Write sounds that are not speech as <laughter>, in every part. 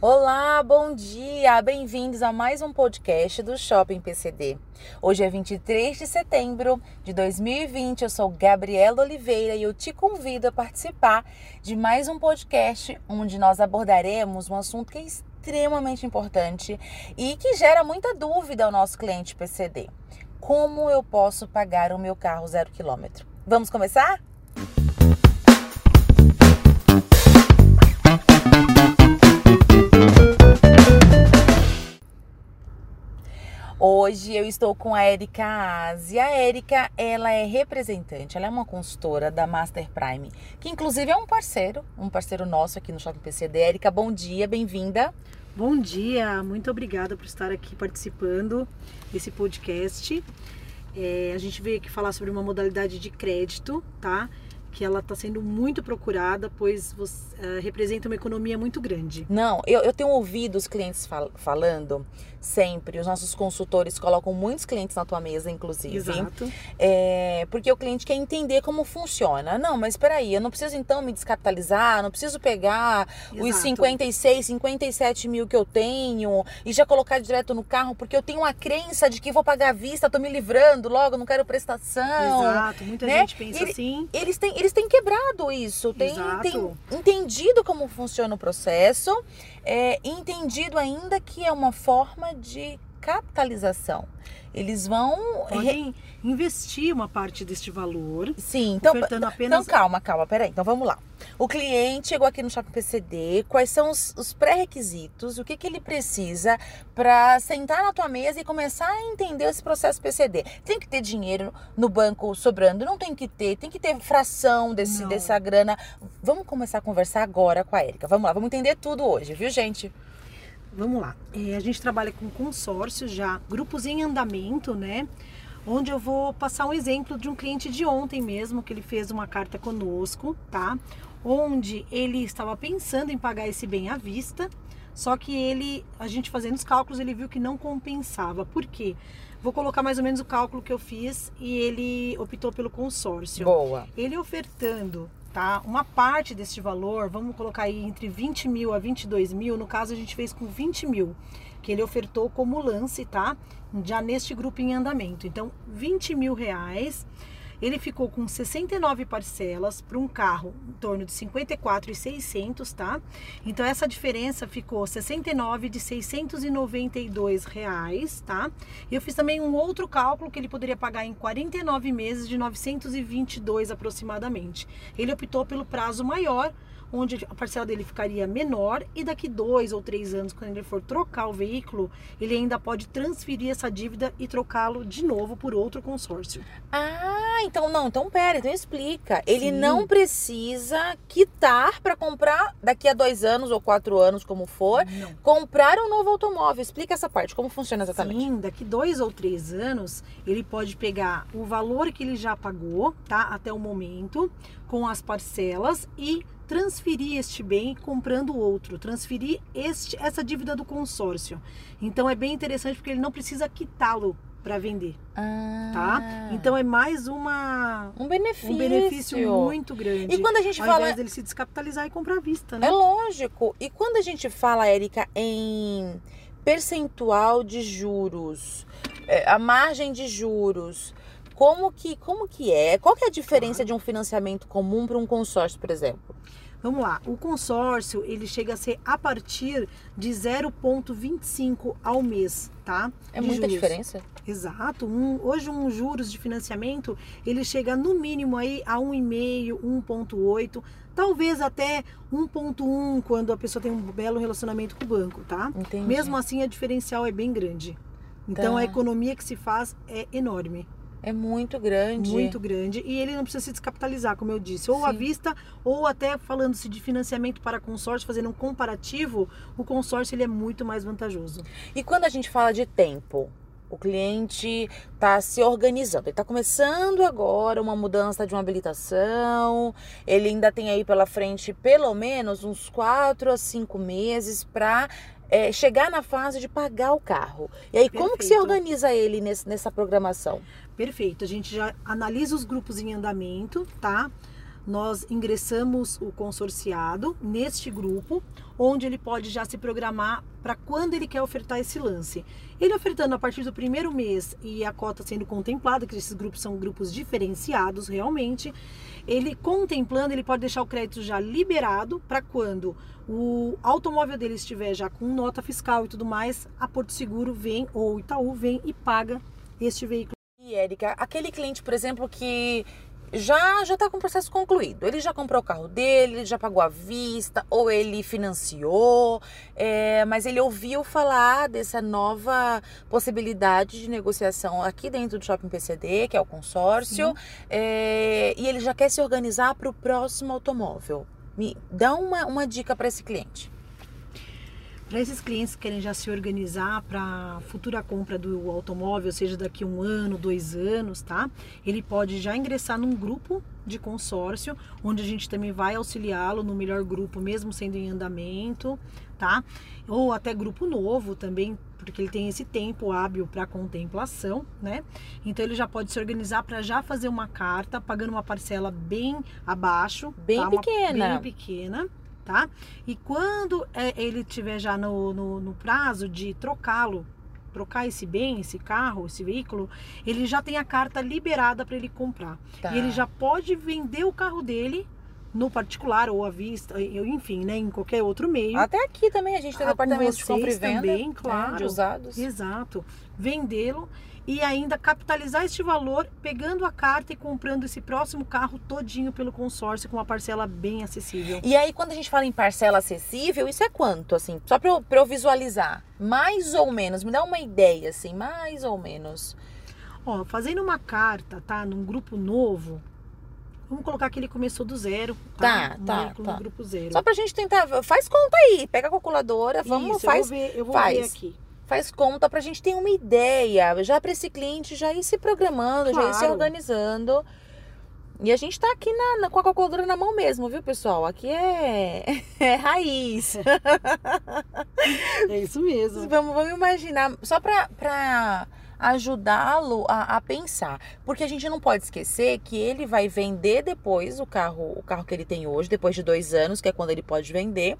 Olá, bom dia! Bem-vindos a mais um podcast do Shopping PCD. Hoje é 23 de setembro de 2020. Eu sou Gabriela Oliveira e eu te convido a participar de mais um podcast onde nós abordaremos um assunto que é extremamente importante e que gera muita dúvida ao nosso cliente PCD. Como eu posso pagar o meu carro zero quilômetro? Vamos começar? Hoje eu estou com a Erika Aze. A Erika, ela é representante, ela é uma consultora da Master Prime, que inclusive é um parceiro, um parceiro nosso aqui no Shopping PCD. Erika, bom dia, bem-vinda. Bom dia, muito obrigada por estar aqui participando desse podcast. É, a gente veio aqui falar sobre uma modalidade de crédito, tá? Que ela está sendo muito procurada, pois você, uh, representa uma economia muito grande. Não, eu, eu tenho ouvido os clientes fal falando sempre, os nossos consultores colocam muitos clientes na tua mesa, inclusive. Exato. É, porque o cliente quer entender como funciona. Não, mas espera aí, eu não preciso então me descapitalizar, não preciso pegar Exato. os 56, 57 mil que eu tenho e já colocar direto no carro, porque eu tenho uma crença de que vou pagar à vista, tô me livrando logo, não quero prestação. Exato, muita né? gente pensa Ele, assim. Eles têm, eles têm quebrado isso, têm, têm entendido como funciona o processo, é, entendido ainda que é uma forma de capitalização. Eles vão Podem investir uma parte deste valor. Sim, então, apenas... então calma, calma, peraí. Então vamos lá. O cliente chegou aqui no Shopping PCD, quais são os, os pré-requisitos, o que, que ele precisa para sentar na tua mesa e começar a entender esse processo PCD. Tem que ter dinheiro no banco sobrando? Não tem que ter, tem que ter fração desse, dessa grana. Vamos começar a conversar agora com a Erika. Vamos lá, vamos entender tudo hoje, viu, gente? Vamos lá. É, a gente trabalha com consórcios já, grupos em andamento, né? Onde eu vou passar um exemplo de um cliente de ontem mesmo, que ele fez uma carta conosco, tá? Onde ele estava pensando em pagar esse bem à vista, só que ele, a gente fazendo os cálculos, ele viu que não compensava. Por quê? Vou colocar mais ou menos o cálculo que eu fiz e ele optou pelo consórcio. Boa. Ele ofertando tá? Uma parte deste valor, vamos colocar aí entre 20 mil a 22 mil, no caso a gente fez com 20 mil, que ele ofertou como lance, tá? Já neste grupo em andamento. Então, 20 mil reais ele ficou com 69 parcelas para um carro em torno de 54,600, tá? Então essa diferença ficou 69 de 692 reais, tá? E eu fiz também um outro cálculo que ele poderia pagar em 49 meses de 922 aproximadamente. Ele optou pelo prazo maior onde a parcela dele ficaria menor e daqui dois ou três anos, quando ele for trocar o veículo, ele ainda pode transferir essa dívida e trocá-lo de novo por outro consórcio. Ah, então não, então pera, então explica. Ele Sim. não precisa quitar para comprar daqui a dois anos ou quatro anos, como for, não. comprar um novo automóvel. Explica essa parte, como funciona exatamente. Sim, daqui dois ou três anos, ele pode pegar o valor que ele já pagou, tá, até o momento, com as parcelas e transferir este bem comprando outro, transferir este, essa dívida do consórcio. Então é bem interessante porque ele não precisa quitá-lo para vender, ah. tá? Então é mais uma um benefício, um benefício muito grande. E quando a gente ao fala dele se descapitalizar e comprar à vista, né? É lógico. E quando a gente fala, Érica, em percentual de juros, é, a margem de juros, como que, como que é? Qual que é a diferença de um financiamento comum para um consórcio, por exemplo? Vamos lá, o consórcio ele chega a ser a partir de 0,25 ao mês, tá? É de muita juros. diferença? Exato. Um, hoje um juros de financiamento ele chega no mínimo aí a 1,5, 1,8, talvez até 1,1 quando a pessoa tem um belo relacionamento com o banco, tá? Entendi. Mesmo assim a diferencial é bem grande. Então tá. a economia que se faz é enorme. É muito grande. Muito grande. E ele não precisa se descapitalizar, como eu disse. Ou Sim. à vista, ou até falando-se de financiamento para consórcio, fazendo um comparativo, o consórcio ele é muito mais vantajoso. E quando a gente fala de tempo? O cliente está se organizando, ele está começando agora uma mudança de uma habilitação, ele ainda tem aí pela frente pelo menos uns quatro a cinco meses para é, chegar na fase de pagar o carro. E aí, Perfeito. como que se organiza ele nesse, nessa programação? Perfeito. A gente já analisa os grupos em andamento, tá? Nós ingressamos o consorciado neste grupo, onde ele pode já se programar para quando ele quer ofertar esse lance. Ele ofertando a partir do primeiro mês e a cota sendo contemplada, que esses grupos são grupos diferenciados realmente, ele contemplando, ele pode deixar o crédito já liberado para quando o automóvel dele estiver já com nota fiscal e tudo mais, a Porto Seguro vem ou Itaú vem e paga este veículo. E Érica, aquele cliente, por exemplo, que já já está com o processo concluído. Ele já comprou o carro dele, ele já pagou à vista, ou ele financiou, é, mas ele ouviu falar dessa nova possibilidade de negociação aqui dentro do Shopping PCD, que é o consórcio, é, e ele já quer se organizar para o próximo automóvel. Me dá uma, uma dica para esse cliente. Para esses clientes que querem já se organizar para futura compra do automóvel, seja daqui um ano, dois anos, tá? Ele pode já ingressar num grupo de consórcio, onde a gente também vai auxiliá-lo no melhor grupo, mesmo sendo em andamento, tá? Ou até grupo novo também, porque ele tem esse tempo hábil para contemplação, né? Então ele já pode se organizar para já fazer uma carta, pagando uma parcela bem abaixo, bem tá? pequena, uma, bem pequena tá? E quando é, ele tiver já no, no, no prazo de trocá-lo, trocar esse bem, esse carro, esse veículo, ele já tem a carta liberada para ele comprar. Tá. E ele já pode vender o carro dele no particular ou à vista, enfim, né, em qualquer outro meio. Até aqui também a gente tem Ah, com departamento de compra e venda também, né, claro. de usados. Exato. Vendê-lo e ainda capitalizar este valor pegando a carta e comprando esse próximo carro todinho pelo consórcio com uma parcela bem acessível. E aí, quando a gente fala em parcela acessível, isso é quanto, assim? Só pra eu, eu visualizar. Mais ou menos, me dá uma ideia, assim, mais ou menos. Ó, fazendo uma carta, tá? Num grupo novo, vamos colocar que ele começou do zero, tá? Tá, Um tá, tá. grupo zero. Só pra gente tentar. Faz conta aí, pega a calculadora, vamos, Isso, faz, eu vou ver, eu vou faz. ver aqui. Faz conta pra gente ter uma ideia. Já pra esse cliente já ir se programando, já ir se Claro. organizando. E a gente tá aqui na, na- com a calculadora na mão mesmo, viu, pessoal? Aqui é, <laughs> é raiz. É isso mesmo. Vamos, vamos imaginar, só para ajudá-lo a, a pensar. Porque a gente não pode esquecer que ele vai vender depois o carro, o carro que ele tem hoje, depois de dois anos, que é quando ele pode vender,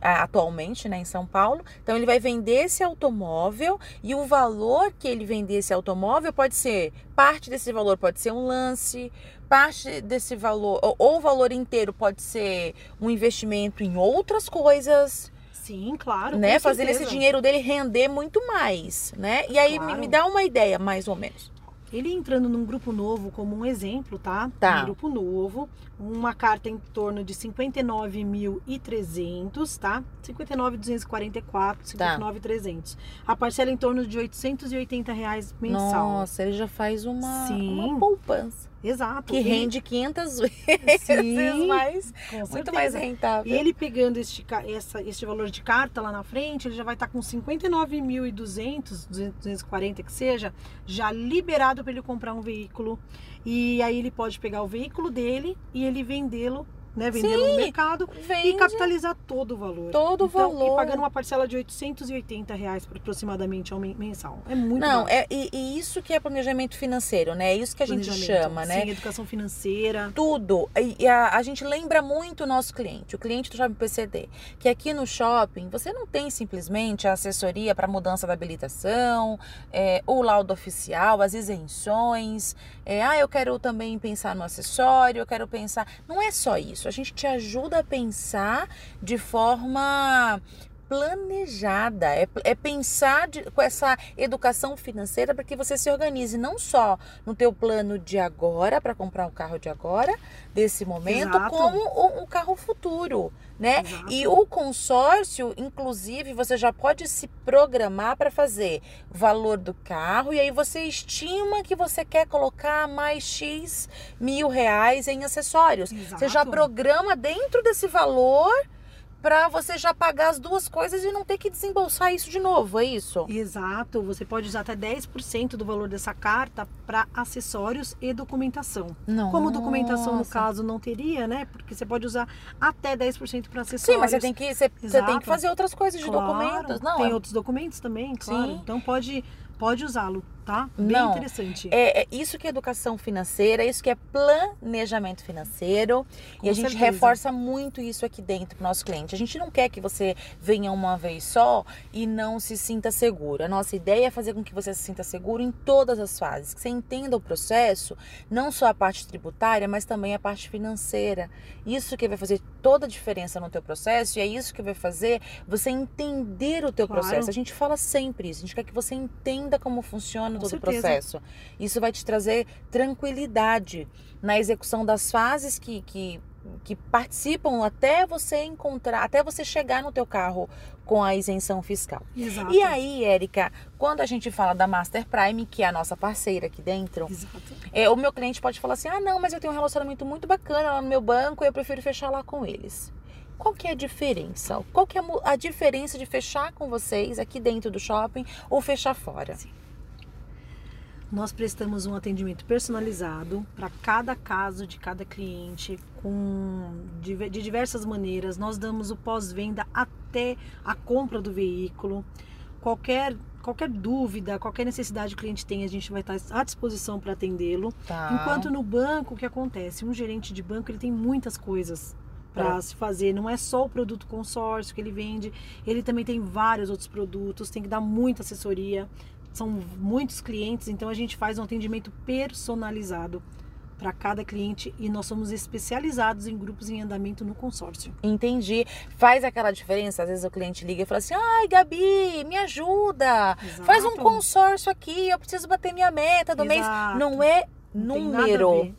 atualmente, né, em São Paulo. Então ele vai vender esse automóvel e o valor que ele vender esse automóvel pode ser, parte desse valor pode ser um lance, parte desse valor, ou o valor inteiro pode ser um investimento em outras coisas Sim, claro. né? com Fazendo esse certeza. dinheiro dele render muito mais, né? E aí me- Claro. me, dá uma ideia, mais ou menos. Ele entrando num grupo novo, como um exemplo, tá? Tá. Um grupo novo, uma carta em torno de 59.300, tá? 59.244, 59.300. A parcela em torno de 880 reais mensal. Nossa, ele já faz uma, Sim. uma poupança Exato. que rende 500 vezes Sim, mais, muito mais rentável. E ele pegando este, essa, este valor de carta lá na frente, ele já vai estar com 59.200, 240 que seja, já liberado para ele comprar um veículo. E aí ele pode pegar o veículo dele e ele vendê-lo, né? Vendê-lo Sim, no mercado e Vende capitalizar todo o valor. todo o Então, valor. E pagando uma parcela de 880 reais aproximadamente ao men- mensal. É muito Não, é, e, e isso que é planejamento financeiro, né? É isso que a gente chama, né? Sim, educação financeira. tudo. E e a, a gente lembra muito o nosso cliente, o cliente do Shopping PCD, que aqui no shopping você não tem simplesmente a assessoria para mudança da habilitação, é, o laudo oficial, as isenções. é, ah, eu quero também pensar no acessório, eu quero pensar. Não é só isso. A gente te ajuda a pensar de forma planejada, é, é pensar de- com essa educação financeira para que você se organize não só no teu plano de agora para comprar o carro de agora, desse momento, Exato. como o, o carro futuro, né? Exato. E o consórcio, inclusive, você já pode se programar para fazer valor do carro e aí você estima que você quer colocar mais X mil reais em acessórios. Você já Exato. programa dentro desse valor para você já pagar as duas coisas e não ter que desembolsar isso de novo, é isso? Exato, você pode usar até 10% do valor dessa carta para acessórios e documentação. Não. Como documentação, no caso, não teria, né? Porque você pode usar até 10% para acessórios. Sim, mas você tem que você, você tem que fazer outras coisas de Claro, documentos, não? Tem é- outros documentos também, claro. Sim. Então pode pode usá-lo, tá? Bem Não. interessante. É, é isso que é educação financeira, isso que é planejamento financeiro. Com e a gente certeza. reforça muito isso aqui dentro pro nosso cliente. A gente não quer que você venha uma vez só e não se sinta seguro. A nossa ideia é fazer com que você se sinta seguro em todas as fases, que você entenda o processo, não só a parte tributária, mas também a parte financeira. Isso que vai fazer toda a diferença no teu processo e é isso que vai fazer você entender o teu Claro. processo. A gente fala sempre isso. A gente quer que você entenda como funciona Todo o certeza. processo. Isso vai te trazer tranquilidade na execução das fases que, que, que participam até você encontrar, até você chegar no teu carro com a isenção fiscal. Exato. E aí, Érica, quando a gente fala da Master Prime, que é a nossa parceira aqui dentro, é, o meu cliente pode falar assim: ah, não, mas eu tenho um relacionamento muito bacana lá no meu banco e eu prefiro fechar lá com eles. Qual que é a diferença? Qual que é a diferença de fechar com vocês aqui dentro do shopping ou fechar fora? Nós prestamos um atendimento personalizado para cada caso de cada cliente, com de diversas maneiras. Nós damos o pós-venda até a compra do veículo. Qualquer, qualquer dúvida, qualquer necessidade que o cliente tem, a gente vai estar à disposição para atendê-lo. Tá. Enquanto no banco, o que acontece? Um gerente de banco ele tem muitas coisas para se fazer. Não é só o produto consórcio que ele vende, ele também tem vários outros produtos, tem que dar muita assessoria. São muitos clientes, então a gente faz um atendimento personalizado para cada cliente e nós somos especializados em grupos em andamento no consórcio. Entendi. Faz aquela diferença. Às vezes o cliente liga e fala assim: ai, Gabi, me ajuda. Faz um Exato. consórcio aqui, eu preciso bater minha meta do mês. Exato. Não é Não número.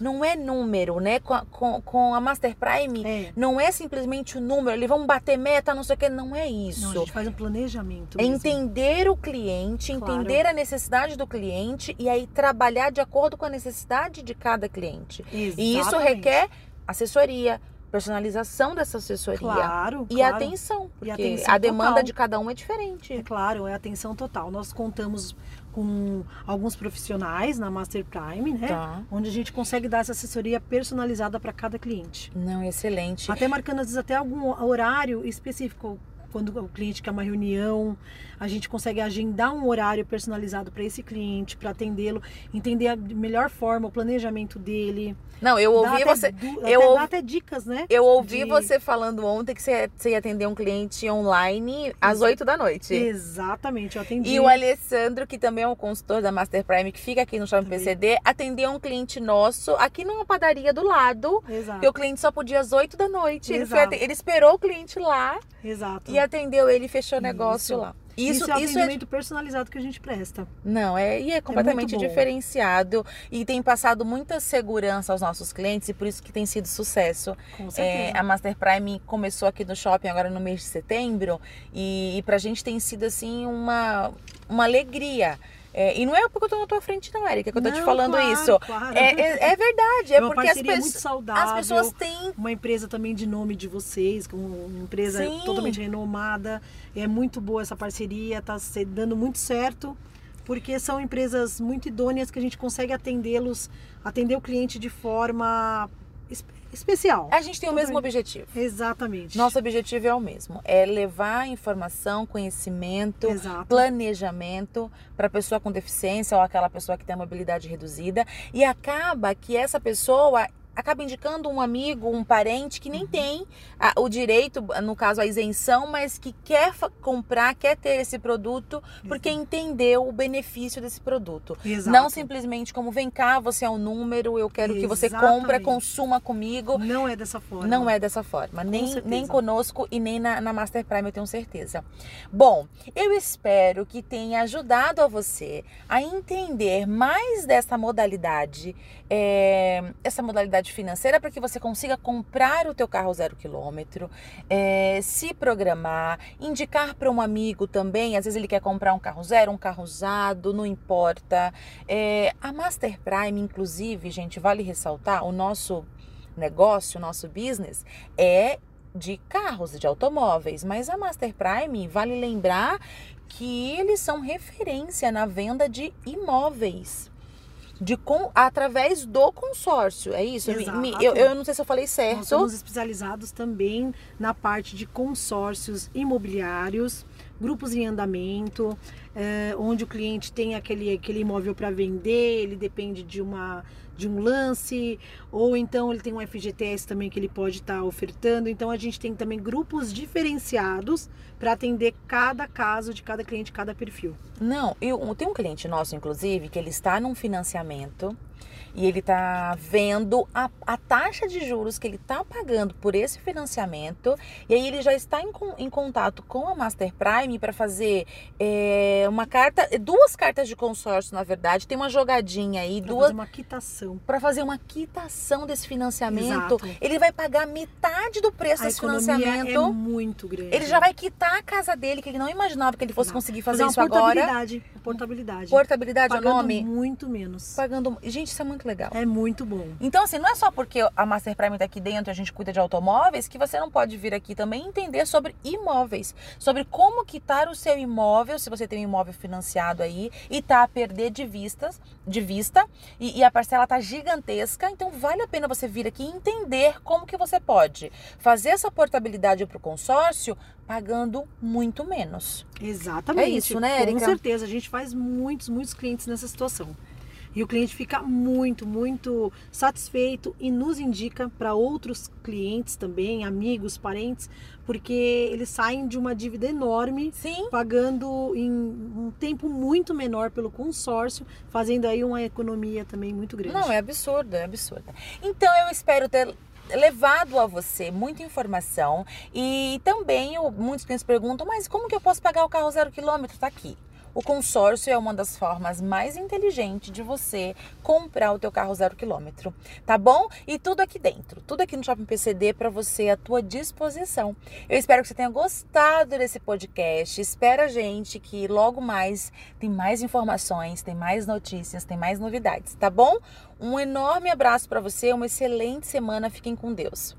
Não é número, né? Com a, com, com a Master Prime, É. não é simplesmente o número. Eles vão bater meta, não sei o que. Não é isso. Não, a gente faz um planejamento. É entender o cliente, Claro. entender a necessidade do cliente e aí trabalhar de acordo com a necessidade de cada cliente. E isso Exatamente. requer assessoria, personalização dessa assessoria. Claro, E claro. atenção, porque atenção a demanda total. de cada um é diferente. É claro, é atenção total. Nós contamos com alguns profissionais na Master Prime, né? Tá. Onde a gente consegue dar essa assessoria personalizada para cada cliente. Não, excelente. Até marcando, às vezes, até algum horário específico. Quando o cliente quer uma reunião, a gente consegue agendar um horário personalizado para esse cliente, para atendê-lo, entender a melhor forma, o planejamento dele. Não, eu ouvi você. eu até, ouvi- até dicas, né? Eu ouvi de- você falando ontem que você, você ia atender um cliente online às 8 da noite. Exatamente, eu atendi. E o Alessandro, que também é um consultor da Master Prime, que fica aqui no Shopping Também. PCD, atendeu um cliente nosso aqui numa padaria do lado. Exato, Porque o cliente só podia às 8 da noite. Ele, foi ele esperou o cliente lá exato. e atendeu ele e fechou o negócio Isso. lá. Isso, Isso, é isso é atendimento personalizado que a gente presta. Não, é, e é completamente bom. diferenciado e tem passado muita segurança aos nossos clientes e por isso que tem sido sucesso. Com É, certeza. a Master Prime começou aqui no shopping agora no mês de setembro e, e pra gente tem sido assim uma, uma alegria. É, e não é porque eu tô na tua frente, não, Erika, que eu tô te Não, falando claro, isso. claro. É, é, é verdade, é, É uma porque as, parceria muito saudável. as pessoas têm. Uma empresa também de nome de vocês, uma empresa Sim. totalmente renomada. É muito boa essa parceria, tá se- dando muito certo, porque são empresas muito idôneas que a gente consegue atendê-los, atender o cliente de forma especial. A gente tem o mesmo Totalmente. objetivo. Exatamente. Nosso objetivo é o mesmo: é levar informação, conhecimento, Exato. planejamento para a pessoa com deficiência ou aquela pessoa que tem a mobilidade reduzida e acaba que essa pessoa acaba indicando um amigo, um parente que nem Uhum. tem a- o direito, no caso a isenção, mas que quer comprar, quer ter esse produto porque entendeu o benefício desse produto. Exato. Não simplesmente como vem cá, você é um número, eu quero que você compre, Exatamente. consuma comigo. Não é dessa forma. Não é dessa forma, nem, certeza. nem conosco e nem na, na Master Prime, eu tenho certeza. Bom, eu espero que tenha ajudado a você a entender mais dessa modalidade, é, essa modalidade financeira, para que você consiga comprar o teu carro zero quilômetro, é, se programar, indicar para um amigo também, às vezes ele quer comprar um carro zero, um carro usado, não importa. É, a Master Prime, inclusive, gente, vale ressaltar, o nosso negócio, o nosso business é de carros, de automóveis, mas a Master Prime vale lembrar que eles são referência na venda de imóveis. De com, através do consórcio. É isso? Me- Eu, eu não sei se eu falei Nós certo. somos especializados também na parte de consórcios imobiliários, grupos em andamento, eh, onde o cliente tem aquele, aquele imóvel para vender, ele depende de uma de um lance, ou então ele tem um FGTS também que ele pode estar ofertando. Então a gente tem também grupos diferenciados para atender cada caso de cada cliente, cada perfil. Não, eu, tem um cliente nosso, inclusive, que ele está num financiamento e ele está vendo a, a taxa de juros que ele está pagando por esse financiamento e aí ele já está em, em contato com a Master Prime para fazer é, uma carta, duas cartas de consórcio, na verdade, tem uma jogadinha aí, Para duas fazer uma quitação. para fazer uma quitação desse financiamento. Exato. Ele vai pagar metade do preço A desse financiamento. é muito grande. Ele já vai quitar a casa dele, que ele não imaginava que ele fosse Não. conseguir fazer, uma isso agora. portabilidade. Portabilidade. Portabilidade é o Pagando nome? muito menos. Pagando. Gente, isso é muito legal. É muito bom. Então, assim, não é só porque a Master Prime tá aqui dentro a gente cuida de automóveis que você não pode vir aqui também entender sobre imóveis. Sobre como quitar o seu imóvel, se você tem um imóvel financiado aí e tá a perder de vistas, de vista, e, e a parcela tá gigantesca. Então, vale a pena você vir aqui e entender como que você pode fazer essa portabilidade para o consórcio pagando muito menos. Exatamente. É isso, né, Com Érica? certeza. A gente faz muitos, muitos clientes nessa situação. E o cliente fica muito, muito satisfeito e nos indica para outros clientes também, amigos, parentes, porque eles saem de uma dívida enorme, Sim. pagando em um tempo muito menor pelo consórcio, fazendo aí uma economia também muito grande. Não, é absurdo, é absurdo. Então eu espero ter levado a você muita informação e também eu- muitos clientes perguntam, mas como que eu posso pagar o carro zero quilômetro? Tá aqui. O consórcio é uma das formas mais inteligentes de você comprar o teu carro zero quilômetro, tá bom? E tudo aqui dentro, tudo aqui no Shopping PCD para você à tua disposição. Eu espero que você tenha gostado desse podcast. Espera a gente que logo mais tem mais informações, tem mais notícias, tem mais novidades, tá bom? Um enorme abraço para você, uma excelente semana. Fiquem com Deus.